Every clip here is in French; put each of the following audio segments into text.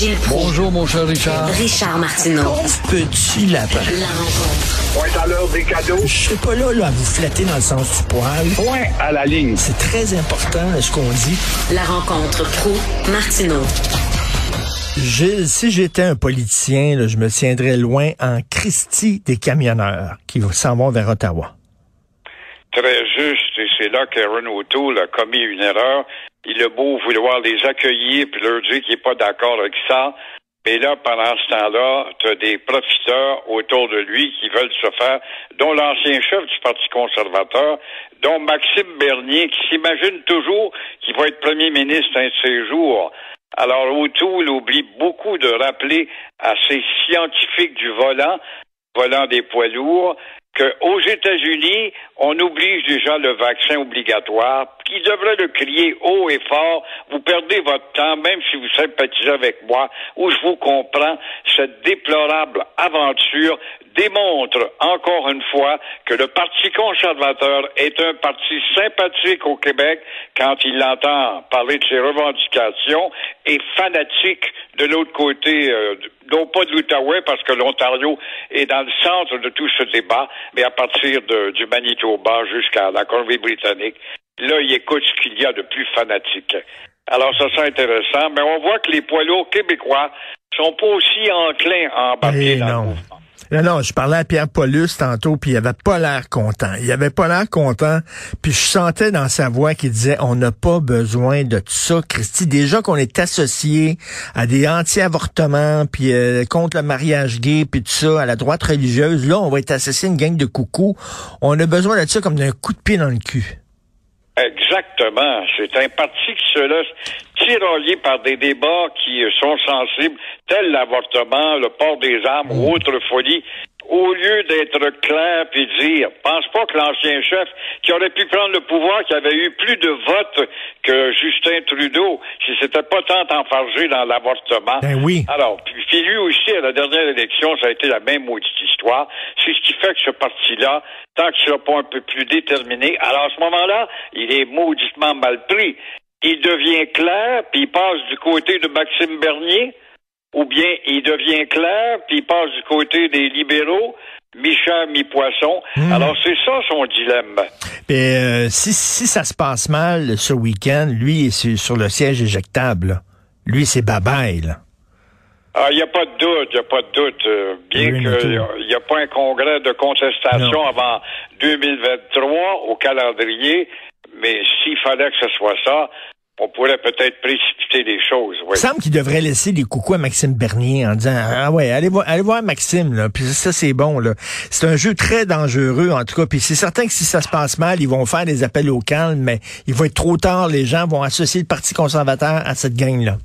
Gilles Proulx. Bonjour, mon cher Richard. Richard Martineau. Petit lapin. La rencontre. Point à l'heure des cadeaux. Je serai pas là, là, à vous flatter dans le sens du poil. Point à la ligne. C'est très important, ce qu'on dit. La rencontre pro martineau Gilles, si j'étais un politicien, là, je me tiendrais loin en Christie des camionneurs qui s'en vont vers Ottawa. Très juste, et c'est là qu'Aaron O'Toole a commis une erreur. Il a beau vouloir les accueillir puis leur dire qu'il n'est pas d'accord avec ça. Mais là, pendant ce temps-là, tu as des profiteurs autour de lui qui veulent se faire, dont l'ancien chef du Parti conservateur, dont Maxime Bernier, qui s'imagine toujours qu'il va être premier ministre un de ces jours. Alors, O'Toole oublie beaucoup de rappeler à ces scientifiques du volant, volant des poids lourds, qu'aux États-Unis, on oblige déjà le vaccin obligatoire, qui devrait le crier haut et fort. Vous perdez votre temps, même si vous sympathisez avec moi, ou je vous comprends. Cette déplorable aventure démontre encore une fois que le Parti conservateur est un parti sympathique au Québec quand il entend parler de ses revendications et fanatique de l'autre côté, euh, non pas de l'Outaouais, parce que l'Ontario est dans le centre de tout ce débat, mais à partir du Manitoba jusqu'à la Colombie-Britannique, là, il écoute ce qu'il y a de plus fanatique. Alors, ça, c'est intéressant, mais on voit que les poids lourds québécois sont pas aussi enclins à embarquer Eh dans le non. mouvement. Non, non, je parlais à Pierre Paulus tantôt, puis il avait pas l'air content. Il avait pas l'air content, puis je sentais dans sa voix qu'il disait on n'a pas besoin de tout ça, Christy. Déjà qu'on est associé à des anti-avortements, puis euh, contre le mariage gay, puis tout ça, à la droite religieuse. Là, on va être associé à une gang de coucous. On a besoin de ça comme d'un coup de pied dans le cul. Exactement. C'est un parti qui se laisse tirailler par des débats qui sont sensibles, tels l'avortement, le port des armes ou autre folie. Au lieu d'être clair puis dire, pense pas que l'ancien chef, qui aurait pu prendre le pouvoir, qui avait eu plus de votes que Justin Trudeau, si c'était pas tant enfargé dans l'avortement. Ben oui. Alors, puis, lui aussi, à la dernière élection, ça a été la même maudite histoire. C'est ce qui fait que ce parti-là, tant qu'il sera pas un peu plus déterminé, alors à ce moment-là, il est mauditement mal pris. Il devient clair, puis il passe du côté de Maxime Bernier, ou bien il devient clair, puis il passe du côté des libéraux, mi-chat, mi-poisson. Alors c'est ça son dilemme. Euh, si, si ça se passe mal ce week-end, lui il est sur, le siège éjectable. là. Lui, c'est babaille, là. Ah, il n'y a pas de doute, il n'y a pas de doute. euh, bien qu'il n'y a pas un congrès de contestation Non. avant 2023 au calendrier, mais s'il fallait que ce soit ça, on pourrait peut-être précipiter les choses. Oui. Il semble qu'il devrait laisser des coucous à Maxime Bernier en disant Ah ouais, allez voir, allez voir Maxime, là. Puis ça, c'est bon, là. C'est un jeu très dangereux, en tout cas. Puis c'est certain que si ça se passe mal, ils vont faire des appels au calme, mais il va être trop tard. Les gens vont associer le Parti conservateur à cette gang-là.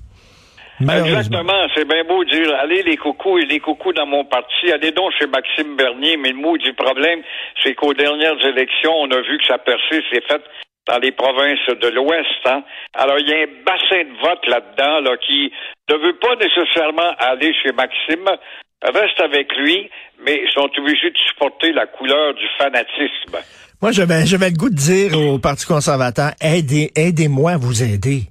Exactement, c'est bien beau de dire allez les coucous et les coucous dans mon parti, allez donc chez Maxime Bernier, mais le mot du problème, c'est qu'aux dernières élections, on a vu que sa percée s'est faite dans les provinces de l'Ouest. Hein? Alors, il y a un bassin de vote là-dedans là, qui ne veut pas nécessairement aller chez Maxime, reste avec lui, mais sont obligés de supporter la couleur du fanatisme. Moi, j'avais, j'avais le goût de dire au Parti conservateur, aidez, aidez-moi à vous aider.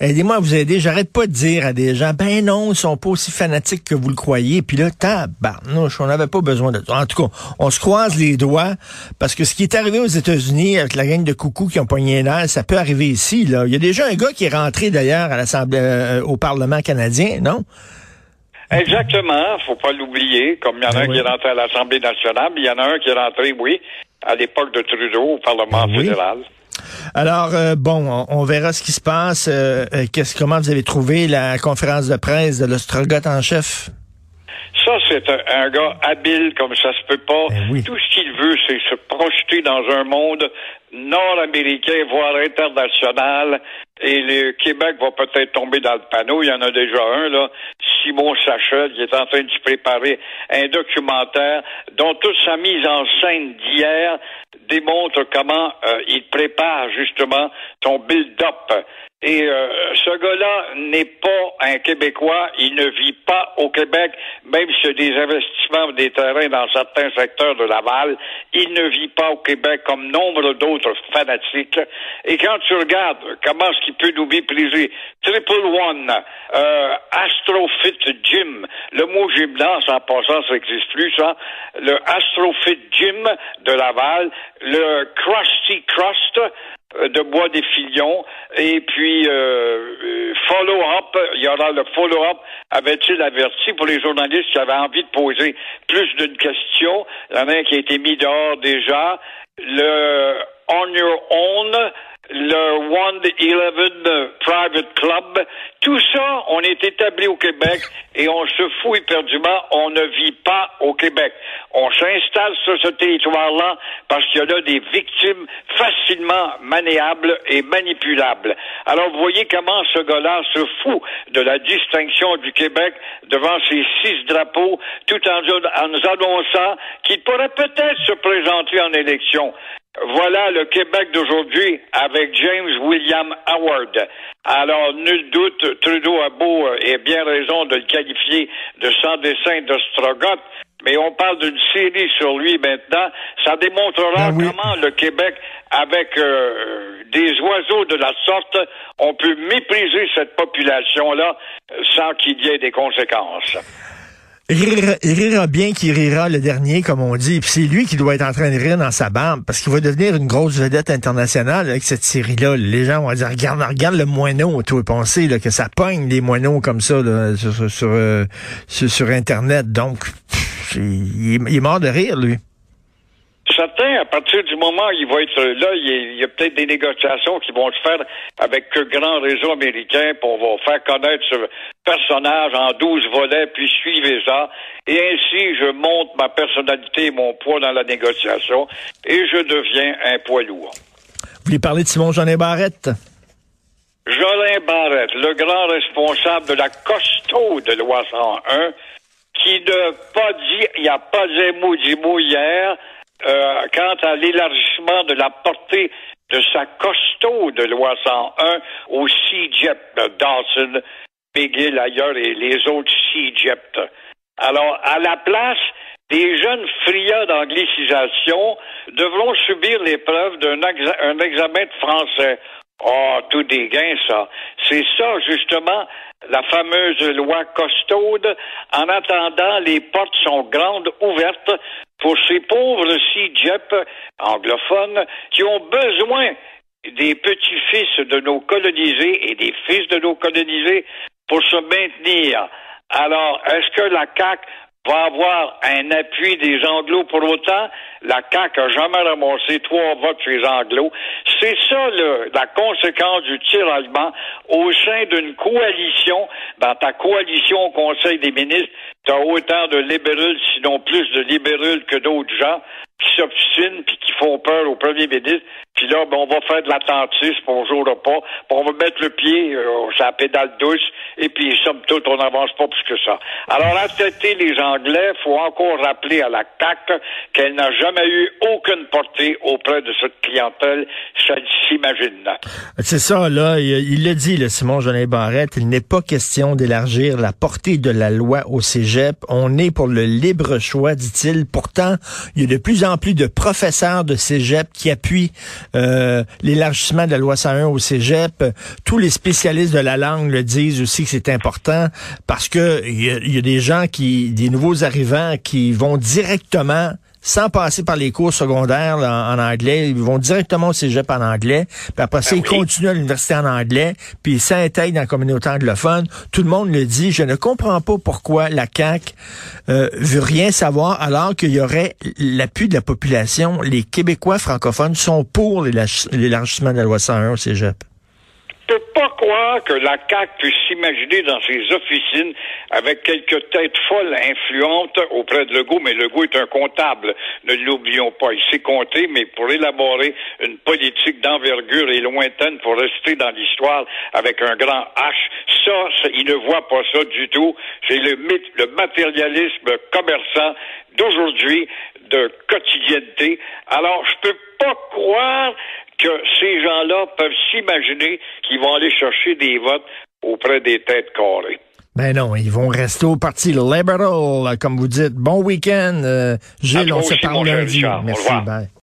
Aidez-moi à vous aider. J'arrête pas de dire à des gens, ben non, ils sont pas aussi fanatiques que vous le croyez. Puis là, tabarnouche, on n'avait pas besoin de ça. En tout cas, on se croise les doigts parce que ce qui est arrivé aux États-Unis avec la gang de coucous qui ont pogné l'air, ça peut arriver ici. Là. Il y a déjà un gars qui est rentré d'ailleurs à l'Assemblée, euh, au Parlement canadien, non? Exactement, faut pas l'oublier. Comme il y en a Ben un oui. qui est rentré à l'Assemblée nationale, mais il y en a un qui est rentré, oui, à l'époque de Trudeau au Parlement Ben oui. Alors, euh, bon, on, on verra ce qui se passe. Euh, euh, qu'est-ce, comment vous avez trouvé la conférence de presse de l'ostrogoth en chef? Ça, c'est un, un gars habile comme ça se peut pas. Ben oui. Tout ce qu'il veut, c'est se projeter dans un monde nord-américain, voire international. Et le Québec va peut-être tomber dans le panneau. Il y en a déjà un, là, Simon Sachel, qui est en train de se préparer un documentaire dont toute sa mise en scène d'hier démontre comment euh, il prépare justement son build-up. Et euh, ce gars-là n'est pas un Québécois, il ne vit pas au Québec, même s'il y a des investissements des terrains dans certains secteurs de Laval, il ne vit pas au Québec comme nombre d'autres autres fanatiques. Et quand tu regardes comment ce qui peut nous mépriser, Triple One, euh, Astrofit Gym, le mot gymnase en passant, ça n'existe plus, ça, le Astrofit Gym de Laval, le Krusty Crust, euh, de Bois des Filions. Et puis, euh, euh, follow-up, il y aura le follow-up, avait-il averti pour les journalistes qui avaient envie de poser plus d'une question? Il y qui a été mis dehors déjà. Le On Your Own, le One Eleven Private Club, tout ça, on est établi au Québec et on se fout éperdument, on ne vit pas au Québec. On s'installe sur ce territoire-là parce qu'il y a là des victimes facilement maniables et manipulables. Alors vous voyez comment ce gars-là se fout de la distinction du Québec devant ces six drapeaux tout en nous annonçant qu'il pourrait peut-être se présenter en élection. Voilà le Québec d'aujourd'hui avec James William Howard. Alors, nul doute, Trudeau a beau et bien raison de le qualifier de sans dessin d'ostrogoth, mais on parle d'une série sur lui maintenant. Ça démontrera Ben oui. comment le Québec, avec euh, des oiseaux de la sorte, on peut mépriser cette population-là euh, sans qu'il y ait des conséquences. Rira, rira bien qu'il rira le dernier, comme on dit. Puis c'est lui qui doit être en train de rire dans sa barbe, parce qu'il va devenir une grosse vedette internationale avec cette série-là. Les gens vont dire, regarde, regarde le moineau, toi, penser là, que ça pogne des moineaux comme ça euh, sur- sur Internet. Donc, il est mort de rire, lui. Certain, à partir du moment où il va être là, il y a, peut-être des négociations qui vont se faire avec le grand réseau américain, va faire connaître ce personnage en 12 volets, puis suivez ça. Et ainsi, je monte ma personnalité et mon poids dans la négociation, et je deviens un poids lourd. Vous voulez parler de Simon Jeanin Barrette? Jolin Barrette, le grand responsable de la costaud de loi 101, qui n'a pas dit, il n'y a pas un mot du mot hier, euh, quant à l'élargissement de la portée de sa costaud de loi 101 au de Dawson, McGill ailleurs et les autres CIGEP. Alors, à la place, des jeunes friands d'anglicisation devront subir l'épreuve d'un exa- un examen de français. Oh, tout des gains, ça. C'est ça, justement, la fameuse loi costaude. En attendant, les portes sont grandes, ouvertes pour ces pauvres CIGEP anglophones qui ont besoin des petits-fils de nos colonisés et des fils de nos colonisés pour se maintenir. Alors, est-ce que la CAQ va avoir un appui des Anglos pour autant? La CAQ a jamais ramassé trois votes chez les Anglos. C'est ça le- la conséquence du tiraillement au sein d'une coalition. Dans ta coalition au Conseil des ministres, tu as autant de libéraux, sinon plus de libéraux que d'autres gens qui s'obstinent puis qui font peur au premier ministre. Puis là, ben, on va faire de l'attentisme, on jouera pas, on va mettre le pied euh, sur la pédale douce, et puis somme toute, on n'avance pas plus que ça. Alors, à les Anglais, faut encore rappeler à la CAQ qu'elle n'a jamais eu aucune portée auprès de cette clientèle, ça s'imagine. C'est ça, là, il l'a dit, le Simon Jeanin Barrette, il n'est pas question d'élargir la portée de la loi au cégep. On est pour le libre choix, dit-il. Pourtant, il y a de plus en plus de professeurs de cégep qui appuient euh, l'élargissement de la loi 101 au cégep. Tous les spécialistes de la langue le disent aussi que c'est important parce que il y, a- il y a des gens qui, des nouveaux arrivants qui vont directement sans passer par les cours secondaires là, en anglais. Ils vont directement au cégep en anglais. Puis après ça, Ben ils oui. continuent à l'université en anglais. Puis ils s'intègrent dans la communauté anglophone. Tout le monde le dit. Je ne comprends pas pourquoi la CAQ euh, veut rien savoir alors qu'il y aurait l'appui de la population. Les Québécois francophones sont pour l'élarg- l'élargissement de la loi 101 au cégep. Je peux pas croire que la CAQ puisse s'imaginer dans ses officines avec quelques têtes folles influentes auprès de Legault, mais Legault est un comptable, ne l'oublions pas. Il sait compter, mais pour élaborer une politique d'envergure et lointaine pour rester dans l'histoire avec un grand H, ça, ça, il ne voit pas ça du tout. C'est le mythe, le matérialisme commerçant d'aujourd'hui, de quotidienneté. Alors, je peux pas croire que ces gens-là peuvent s'imaginer qu'ils vont aller chercher des votes auprès des têtes carrées. Ben non, ils vont rester au Parti libéral, comme vous dites. Bon week-end, euh, Gilles, on se parle lundi. Merci, bye.